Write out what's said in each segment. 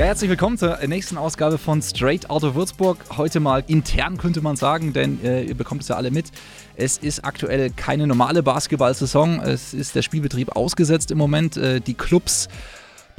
Ja, herzlich willkommen zur nächsten Ausgabe von Straight Out of Würzburg. Heute mal intern könnte man sagen, denn äh, ihr bekommt es ja alle mit. Es ist aktuell keine normale Basketball-Saison. Es ist der Spielbetrieb ausgesetzt im Moment. Äh, die Clubs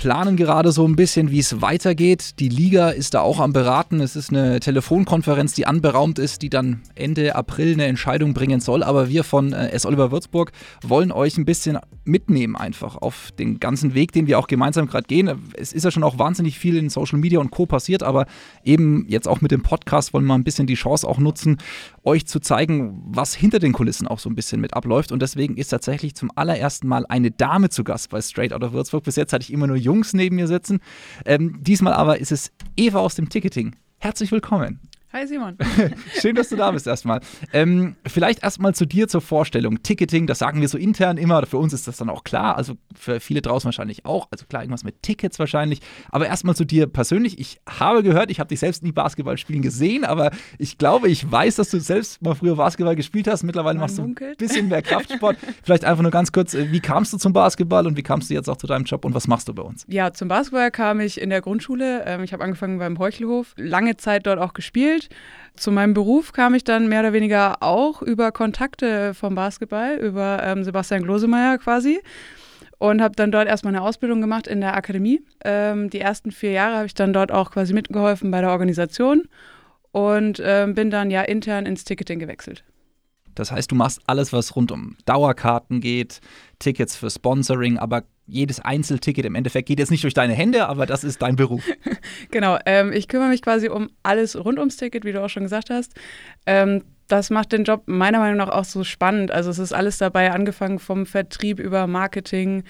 planen gerade so ein bisschen, wie es weitergeht. Die Liga ist da auch am Beraten. Es ist eine Telefonkonferenz, die anberaumt ist, die dann Ende April eine Entscheidung bringen soll. Aber wir von äh, S. Oliver Würzburg wollen euch ein bisschen mitnehmen, einfach auf den ganzen Weg, den wir auch gemeinsam gerade gehen. Es ist ja schon auch wahnsinnig viel in Social Media und Co. passiert, aber eben jetzt auch mit dem Podcast wollen wir ein bisschen die Chance auch nutzen, euch zu zeigen, was hinter den Kulissen auch so ein bisschen mit abläuft. Und deswegen ist tatsächlich zum allerersten Mal eine Dame zu Gast bei Straight Out of Würzburg. Bis jetzt hatte ich immer nur Jungs neben mir sitzen. Ähm, diesmal aber ist es Eva aus dem Ticketing. Herzlich willkommen. Hi Simon. Schön, dass du da bist erstmal. Ähm, vielleicht erstmal zu dir zur Vorstellung. Ticketing, das sagen wir so intern immer. Für uns ist das dann auch klar. Also für viele draußen wahrscheinlich auch. Also klar, irgendwas mit Tickets wahrscheinlich. Aber erstmal zu dir persönlich. Ich habe gehört, ich habe dich selbst nie Basketball spielen gesehen, aber ich glaube, ich weiß, dass du selbst mal früher Basketball gespielt hast. Mittlerweile Man machst du ein bisschen mehr Kraftsport. vielleicht einfach nur ganz kurz, äh, wie kamst du zum Basketball und wie kamst du jetzt auch zu deinem Job und was machst du bei uns? Ja, zum Basketball kam ich in der Grundschule. Ähm, ich habe angefangen beim Heuchelhof, lange Zeit dort auch gespielt gespielt. Zu meinem Beruf kam ich dann mehr oder weniger auch über Kontakte vom Basketball, über ähm, Sebastian Glosemeyer quasi. Und habe dann dort erstmal eine Ausbildung gemacht in der Akademie. Ähm, die ersten vier Jahre habe ich dann dort auch quasi mitgeholfen bei der Organisation und ähm, bin dann ja intern ins Ticketing gewechselt. Das heißt, du machst alles, was rund um Dauerkarten geht, Tickets für Sponsoring, aber jedes Einzelticket im Endeffekt geht jetzt nicht durch deine Hände, aber das ist dein Beruf. genau, ähm, ich kümmere mich quasi um alles rund ums Ticket, wie du auch schon gesagt hast. Ähm, das macht den Job meiner Meinung nach auch so spannend. Also es ist alles dabei, angefangen vom Vertrieb über Marketing.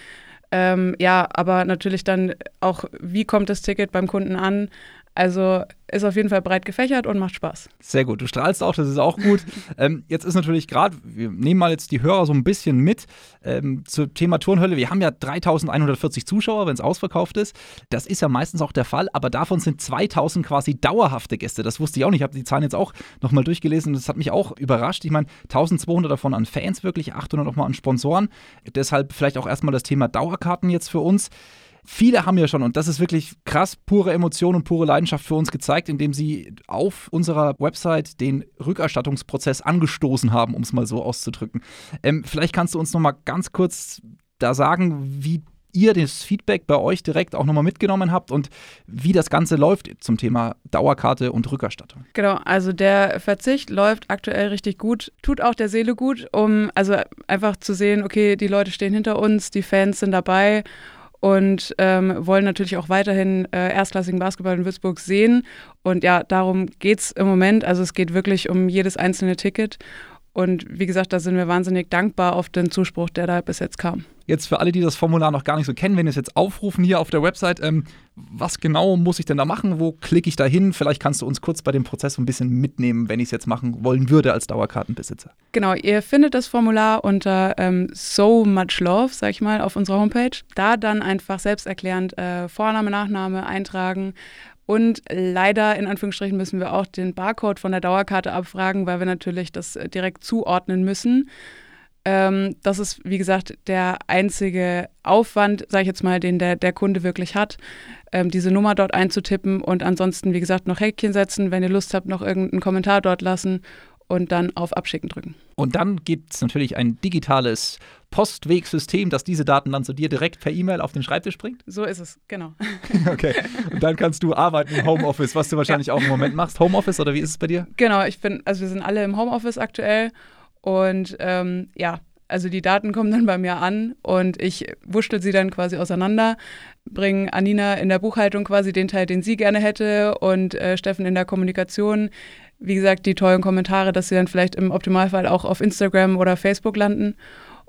Ähm, ja, aber natürlich dann auch, wie kommt das Ticket beim Kunden an? Also ist auf jeden Fall breit gefächert und macht Spaß. Sehr gut. Du strahlst auch, das ist auch gut. ähm, jetzt ist natürlich gerade, wir nehmen mal jetzt die Hörer so ein bisschen mit ähm, zum Thema Turnhölle. Wir haben ja 3140 Zuschauer, wenn es ausverkauft ist. Das ist ja meistens auch der Fall, aber davon sind 2000 quasi dauerhafte Gäste. Das wusste ich auch nicht. Ich habe die Zahlen jetzt auch nochmal durchgelesen. Das hat mich auch überrascht. Ich meine, 1200 davon an Fans wirklich, 800 nochmal an Sponsoren. Deshalb vielleicht auch erstmal das Thema Dauerkarten jetzt für uns. Viele haben ja schon, und das ist wirklich krass, pure Emotion und pure Leidenschaft für uns gezeigt, indem sie auf unserer Website den Rückerstattungsprozess angestoßen haben, um es mal so auszudrücken. Ähm, vielleicht kannst du uns noch mal ganz kurz da sagen, wie ihr das Feedback bei euch direkt auch nochmal mitgenommen habt und wie das Ganze läuft zum Thema Dauerkarte und Rückerstattung. Genau, also der Verzicht läuft aktuell richtig gut, tut auch der Seele gut, um also einfach zu sehen, okay, die Leute stehen hinter uns, die Fans sind dabei und ähm, wollen natürlich auch weiterhin äh, erstklassigen Basketball in Würzburg sehen. Und ja, darum geht es im Moment. Also es geht wirklich um jedes einzelne Ticket. Und wie gesagt, da sind wir wahnsinnig dankbar auf den Zuspruch, der da bis jetzt kam. Jetzt für alle, die das Formular noch gar nicht so kennen, wenn wir es jetzt aufrufen hier auf der Website, ähm, was genau muss ich denn da machen? Wo klicke ich da hin? Vielleicht kannst du uns kurz bei dem Prozess so ein bisschen mitnehmen, wenn ich es jetzt machen wollen würde als Dauerkartenbesitzer. Genau, ihr findet das Formular unter ähm, So Much Love, sag ich mal, auf unserer Homepage. Da dann einfach selbsterklärend äh, Vorname, Nachname eintragen und leider, in Anführungsstrichen, müssen wir auch den Barcode von der Dauerkarte abfragen, weil wir natürlich das äh, direkt zuordnen müssen. Ähm, das ist, wie gesagt, der einzige Aufwand, sage ich jetzt mal, den der, der Kunde wirklich hat, ähm, diese Nummer dort einzutippen und ansonsten, wie gesagt, noch Häkchen setzen, wenn ihr Lust habt, noch irgendeinen Kommentar dort lassen und dann auf Abschicken drücken. Und dann gibt es natürlich ein digitales Postwegsystem, das diese Daten dann zu dir direkt per E-Mail auf den Schreibtisch bringt? So ist es, genau. okay. Und dann kannst du arbeiten im Homeoffice, was du wahrscheinlich ja. auch im Moment machst. Homeoffice oder wie ist es bei dir? Genau, ich bin, also wir sind alle im Homeoffice aktuell und ähm, ja, also die Daten kommen dann bei mir an und ich wurschtel sie dann quasi auseinander, bringe Anina in der Buchhaltung quasi den Teil, den sie gerne hätte und äh, Steffen in der Kommunikation wie gesagt, die tollen Kommentare, dass sie dann vielleicht im Optimalfall auch auf Instagram oder Facebook landen.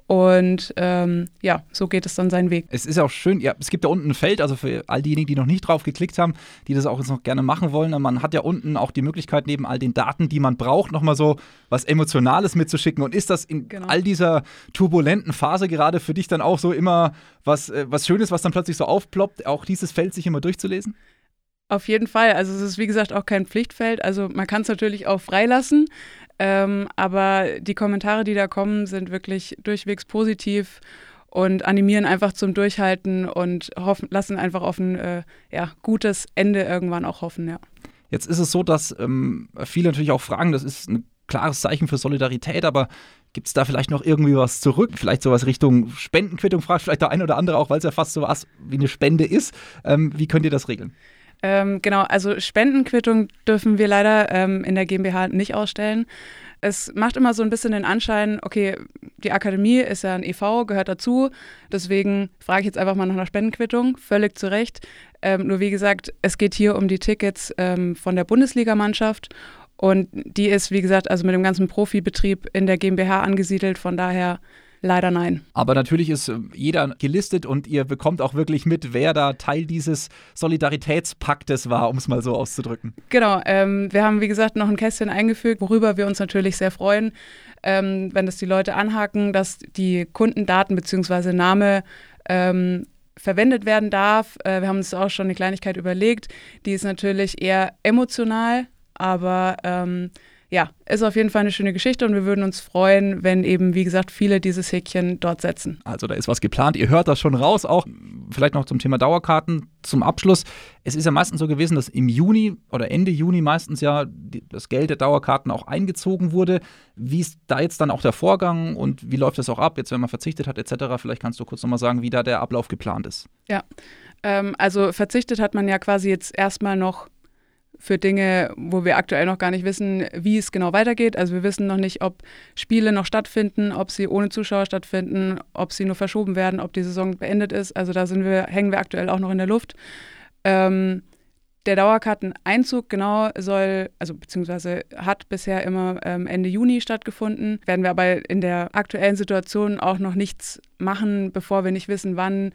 Und ähm, ja, so geht es dann seinen Weg. Es ist auch schön, ja, es gibt da unten ein Feld, also für all diejenigen, die noch nicht drauf geklickt haben, die das auch jetzt noch gerne machen wollen. Man hat ja unten auch die Möglichkeit, neben all den Daten, die man braucht, nochmal so was Emotionales mitzuschicken. Und ist das in genau. all dieser turbulenten Phase gerade für dich dann auch so immer was, äh, was Schönes, was dann plötzlich so aufploppt, auch dieses Feld sich immer durchzulesen? Auf jeden Fall. Also es ist wie gesagt auch kein Pflichtfeld. Also man kann es natürlich auch freilassen. Ähm, aber die Kommentare, die da kommen, sind wirklich durchwegs positiv. und animieren einfach zum Durchhalten und hoffen, lassen einfach auf ein äh, ja, gutes Ende irgendwann auch hoffen, ja. Jetzt ist es so, dass ähm, viele natürlich auch fragen, das ist ein klares Zeichen für Solidarität, aber gibt es da vielleicht noch irgendwie was zurück? Vielleicht sowas Richtung Spendenquittung, fragt vielleicht der eine oder andere auch, weil es ja fast so was wie eine Spende ist. Ähm, wie könnt ihr das regeln? Ähm, genau, also Spendenquittung dürfen wir leider ähm, in der GmbH nicht ausstellen. Es macht immer so ein bisschen den Anschein, okay, die Akademie ist ja ein EV, gehört dazu. Deswegen frage ich jetzt einfach mal nach einer Spendenquittung. Völlig zu Recht. Ähm, nur wie gesagt, es geht hier um die Tickets ähm, von der Bundesligamannschaft. Und die ist, wie gesagt, also mit dem ganzen Profibetrieb in der GmbH angesiedelt. Von daher Leider nein. Aber natürlich ist äh, jeder gelistet und ihr bekommt auch wirklich mit, wer da Teil dieses Solidaritätspaktes war, um es mal so auszudrücken. Genau. Ähm, wir haben, wie gesagt, noch ein Kästchen eingefügt, worüber wir uns natürlich sehr freuen, ähm, wenn das die Leute anhaken, dass die Kundendaten bzw. Name ähm, verwendet werden darf. Äh, wir haben uns auch schon eine Kleinigkeit überlegt. Die ist natürlich eher emotional, aber ähm, ja, ist auf jeden Fall eine schöne Geschichte und wir würden uns freuen, wenn eben, wie gesagt, viele dieses Häkchen dort setzen. Also da ist was geplant. Ihr hört das schon raus. Auch vielleicht noch zum Thema Dauerkarten zum Abschluss. Es ist ja meistens so gewesen, dass im Juni oder Ende Juni meistens ja das Geld der Dauerkarten auch eingezogen wurde. Wie ist da jetzt dann auch der Vorgang und wie läuft das auch ab, jetzt wenn man verzichtet hat etc.? Vielleicht kannst du kurz nochmal sagen, wie da der Ablauf geplant ist. Ja, ähm, also verzichtet hat man ja quasi jetzt erstmal noch für Dinge, wo wir aktuell noch gar nicht wissen, wie es genau weitergeht. Also wir wissen noch nicht, ob Spiele noch stattfinden, ob sie ohne Zuschauer stattfinden, ob sie nur verschoben werden, ob die Saison beendet ist. Also da wir, hängen wir aktuell auch noch in der Luft. Ähm, der Dauerkarteneinzug genau soll, also beziehungsweise hat bisher immer ähm, Ende Juni stattgefunden. Werden wir aber in der aktuellen Situation auch noch nichts machen, bevor wir nicht wissen, wann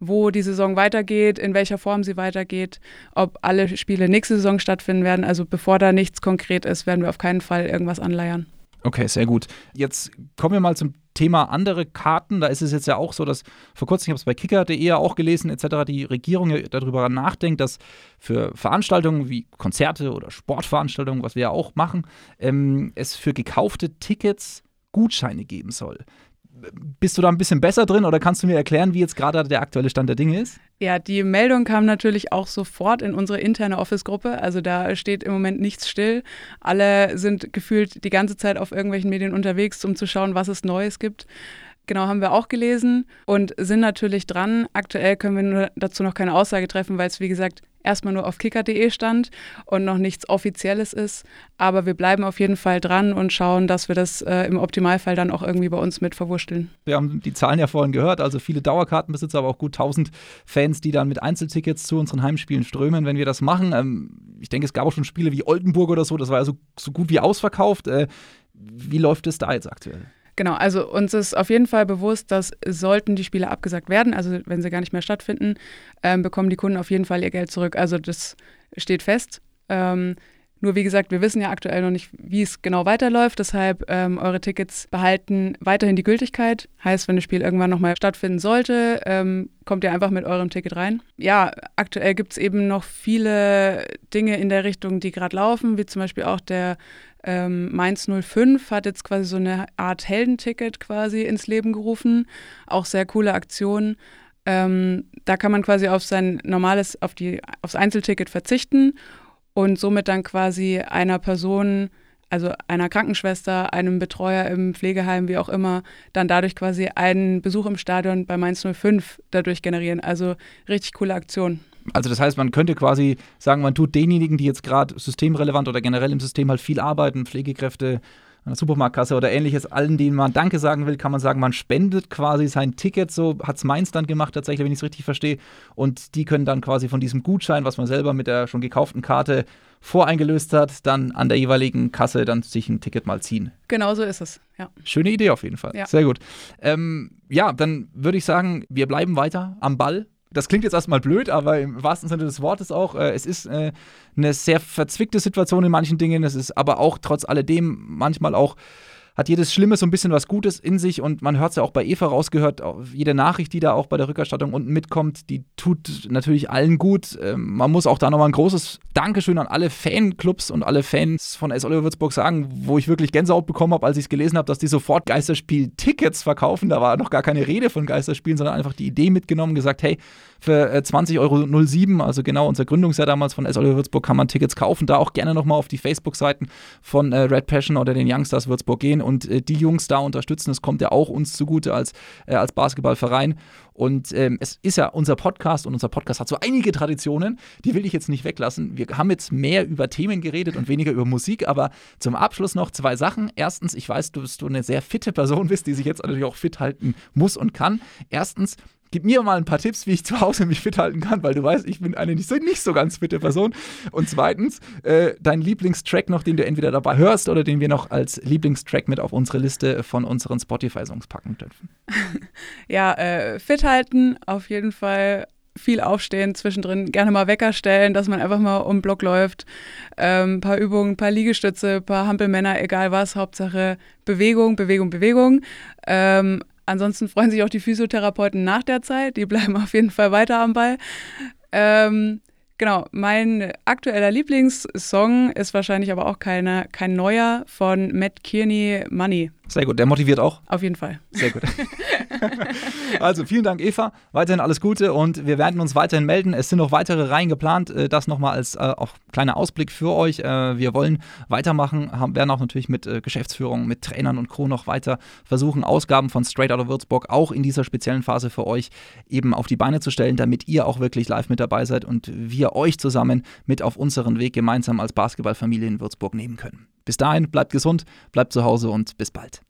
wo die Saison weitergeht, in welcher Form sie weitergeht, ob alle Spiele nächste Saison stattfinden werden. Also bevor da nichts konkret ist, werden wir auf keinen Fall irgendwas anleiern. Okay, sehr gut. Jetzt kommen wir mal zum Thema andere Karten. Da ist es jetzt ja auch so, dass vor kurzem, ich habe es bei kicker.de auch gelesen, etc., die Regierung darüber nachdenkt, dass für Veranstaltungen wie Konzerte oder Sportveranstaltungen, was wir ja auch machen, ähm, es für gekaufte Tickets Gutscheine geben soll. Bist du da ein bisschen besser drin oder kannst du mir erklären, wie jetzt gerade der aktuelle Stand der Dinge ist? Ja, die Meldung kam natürlich auch sofort in unsere interne Office-Gruppe. Also da steht im Moment nichts still. Alle sind gefühlt die ganze Zeit auf irgendwelchen Medien unterwegs, um zu schauen, was es Neues gibt. Genau, haben wir auch gelesen und sind natürlich dran. Aktuell können wir dazu noch keine Aussage treffen, weil es, wie gesagt, erstmal nur auf kicker.de stand und noch nichts Offizielles ist. Aber wir bleiben auf jeden Fall dran und schauen, dass wir das äh, im Optimalfall dann auch irgendwie bei uns mit verwurschteln. Wir haben die Zahlen ja vorhin gehört, also viele Dauerkartenbesitzer, aber auch gut 1000 Fans, die dann mit Einzeltickets zu unseren Heimspielen strömen, wenn wir das machen. Ähm, ich denke, es gab auch schon Spiele wie Oldenburg oder so, das war ja so, so gut wie ausverkauft. Äh, wie läuft es da jetzt aktuell? Genau, also uns ist auf jeden Fall bewusst, dass sollten die Spiele abgesagt werden, also wenn sie gar nicht mehr stattfinden, ähm, bekommen die Kunden auf jeden Fall ihr Geld zurück. Also das steht fest. Ähm, nur wie gesagt, wir wissen ja aktuell noch nicht, wie es genau weiterläuft. Deshalb ähm, eure Tickets behalten weiterhin die Gültigkeit. Heißt, wenn das Spiel irgendwann nochmal stattfinden sollte, ähm, kommt ihr einfach mit eurem Ticket rein. Ja, aktuell gibt es eben noch viele Dinge in der Richtung, die gerade laufen, wie zum Beispiel auch der ähm, Mainz 05 hat jetzt quasi so eine Art Heldenticket quasi ins Leben gerufen. Auch sehr coole Aktion. Ähm, da kann man quasi auf sein normales, auf die, aufs Einzelticket verzichten und somit dann quasi einer Person, also einer Krankenschwester, einem Betreuer im Pflegeheim, wie auch immer, dann dadurch quasi einen Besuch im Stadion bei Mainz 05 dadurch generieren. Also richtig coole Aktion. Also das heißt, man könnte quasi sagen, man tut denjenigen, die jetzt gerade systemrelevant oder generell im System halt viel arbeiten, Pflegekräfte an der Supermarktkasse oder ähnliches, allen, denen man Danke sagen will, kann man sagen, man spendet quasi sein Ticket, so hat es Mainz dann gemacht tatsächlich, wenn ich es richtig verstehe. Und die können dann quasi von diesem Gutschein, was man selber mit der schon gekauften Karte voreingelöst hat, dann an der jeweiligen Kasse dann sich ein Ticket mal ziehen. Genau so ist es, ja. Schöne Idee auf jeden Fall. Ja. Sehr gut. Ähm, ja, dann würde ich sagen, wir bleiben weiter am Ball das klingt jetzt erstmal blöd, aber im wahrsten Sinne des Wortes auch, äh, es ist äh, eine sehr verzwickte Situation in manchen Dingen. Es ist aber auch trotz alledem manchmal auch hat jedes Schlimme so ein bisschen was Gutes in sich und man hört es ja auch bei Eva rausgehört, jede Nachricht, die da auch bei der Rückerstattung unten mitkommt, die tut natürlich allen gut. Ähm, man muss auch da nochmal ein großes Dankeschön an alle Fanclubs und alle Fans von S. Oliver Würzburg sagen, wo ich wirklich Gänsehaut bekommen habe, als ich es gelesen habe, dass die sofort Geisterspiel-Tickets verkaufen. Da war noch gar keine Rede von Geisterspielen, sondern einfach die Idee mitgenommen, gesagt, hey, für 20,07 äh, Euro, also genau unser Gründungsjahr damals von S. Oliver Würzburg, kann man Tickets kaufen. Da auch gerne nochmal auf die Facebook-Seiten von äh, Red Passion oder den Youngstars Würzburg gehen und äh, die Jungs da unterstützen. Das kommt ja auch uns zugute als, äh, als Basketballverein. Und ähm, es ist ja unser Podcast und unser Podcast hat so einige Traditionen, die will ich jetzt nicht weglassen. Wir haben jetzt mehr über Themen geredet und weniger über Musik, aber zum Abschluss noch zwei Sachen. Erstens, ich weiß, dass du eine sehr fitte Person bist, die sich jetzt natürlich auch fit halten muss und kann. Erstens, gib mir mal ein paar Tipps, wie ich zu Hause mich fit halten kann, weil du weißt, ich bin eine nicht so, nicht so ganz fitte Person. Und zweitens, äh, dein Lieblingstrack noch, den du entweder dabei hörst oder den wir noch als Lieblingstrack mit auf unsere Liste von unseren Spotify-Songs packen dürfen. Ja, äh, fit halten, auf jeden Fall viel aufstehen, zwischendrin gerne mal Wecker stellen, dass man einfach mal um Block läuft. Ein ähm, paar Übungen, ein paar Liegestütze, ein paar Hampelmänner, egal was, Hauptsache Bewegung, Bewegung, Bewegung. Ähm, Ansonsten freuen sich auch die Physiotherapeuten nach der Zeit. Die bleiben auf jeden Fall weiter am Ball. Ähm, genau, mein aktueller Lieblingssong ist wahrscheinlich aber auch keine, kein neuer von Matt Kearney, Money. Sehr gut, der motiviert auch. Auf jeden Fall. Sehr gut. also vielen Dank, Eva. Weiterhin alles Gute und wir werden uns weiterhin melden. Es sind noch weitere Reihen geplant. Äh, das nochmal als äh, auch kleiner Ausblick für euch. Äh, wir wollen weitermachen, haben, werden auch natürlich mit äh, Geschäftsführung, mit Trainern und Crew noch weiter versuchen, Ausgaben von Straight Out of Würzburg auch in dieser speziellen Phase für euch eben auf die Beine zu stellen, damit ihr auch wirklich live mit dabei seid und wir euch zusammen mit auf unseren Weg gemeinsam als Basketballfamilie in Würzburg nehmen können. Bis dahin, bleibt gesund, bleibt zu Hause und bis bald.